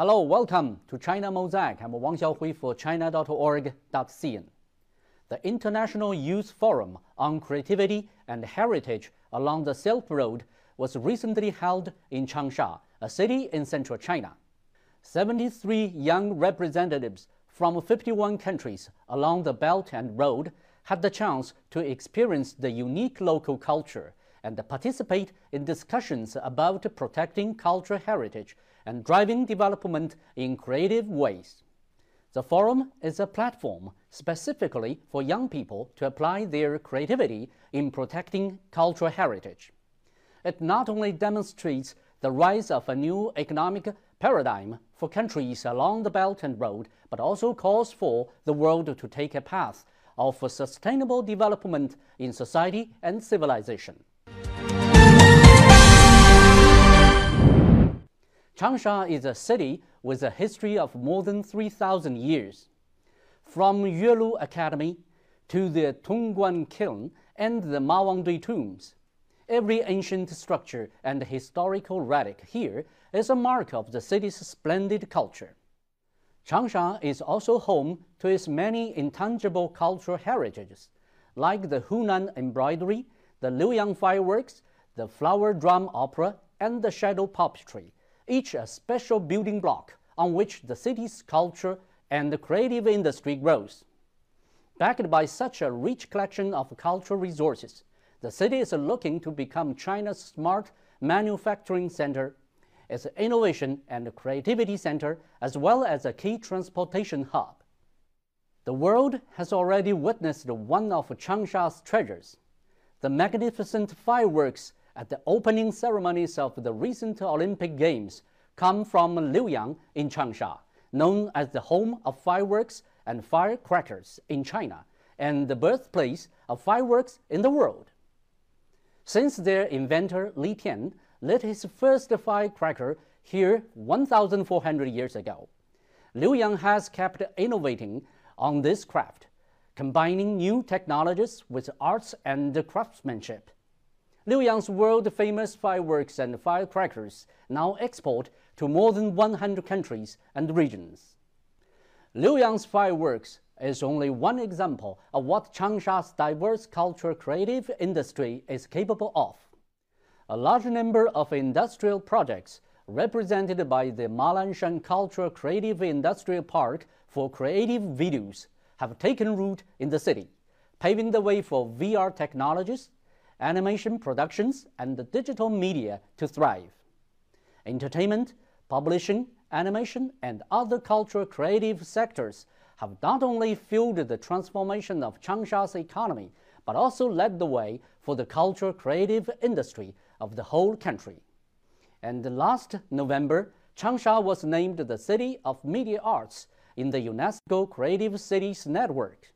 Hello, welcome to China Mosaic. I'm Wang Xiaohui for China.org.cn. The International Youth Forum on Creativity and Heritage along the Silk Road was recently held in Changsha, a city in central China. 73 young representatives from 51 countries along the Belt and Road had the chance to experience the unique local culture and participate in discussions about protecting cultural heritage and driving development in creative ways. The forum is a platform specifically for young people to apply their creativity in protecting cultural heritage. It not only demonstrates the rise of a new economic paradigm for countries along the Belt and Road, but also calls for the world to take a path of sustainable development in society and civilization. Changsha is a city with a history of more than 3,000 years. From Yuelu Academy to the Tongguan Kiln and the Mawangdui tombs, every ancient structure and historical relic here is a mark of the city's splendid culture. Changsha is also home to its many intangible cultural heritages, like the Hunan embroidery, the Liuyang fireworks, the flower drum opera, and the shadow puppetry, each a special building block on which the city's culture and the creative industry grows. Backed by such a rich collection of cultural resources, the city is looking to become China's smart manufacturing center, its innovation and creativity center, as well as a key transportation hub. The world has already witnessed one of Changsha's treasures, the magnificent fireworks at the opening ceremonies of the recent Olympic Games come from Liuyang in Changsha, known as the home of fireworks and firecrackers in China and the birthplace of fireworks in the world. Since their inventor Li Tian lit his first firecracker here 1,400 years ago, Liuyang has kept innovating on this craft, combining new technologies with arts and craftsmanship. Liuyang's world-famous fireworks and firecrackers now export to more than 100 countries and regions. Liuyang's fireworks is only one example of what Changsha's diverse cultural creative industry is capable of. A large number of industrial projects represented by the Malanshan Cultural Creative Industrial Park for creative videos have taken root in the city, paving the way for VR technologies animation productions, and the digital media to thrive. Entertainment, publishing, animation, and other cultural creative sectors have not only fueled the transformation of Changsha's economy, but also led the way for the cultural creative industry of the whole country. And last November, Changsha was named the City of Media Arts in the UNESCO Creative Cities Network.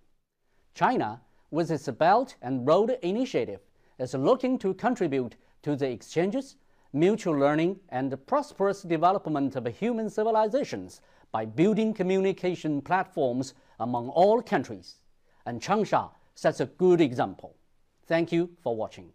China, with its Belt and Road Initiative, is looking to contribute to the exchanges, mutual learning, and prosperous development of human civilizations by building communication platforms among all countries. And Changsha sets a good example. Thank you for watching.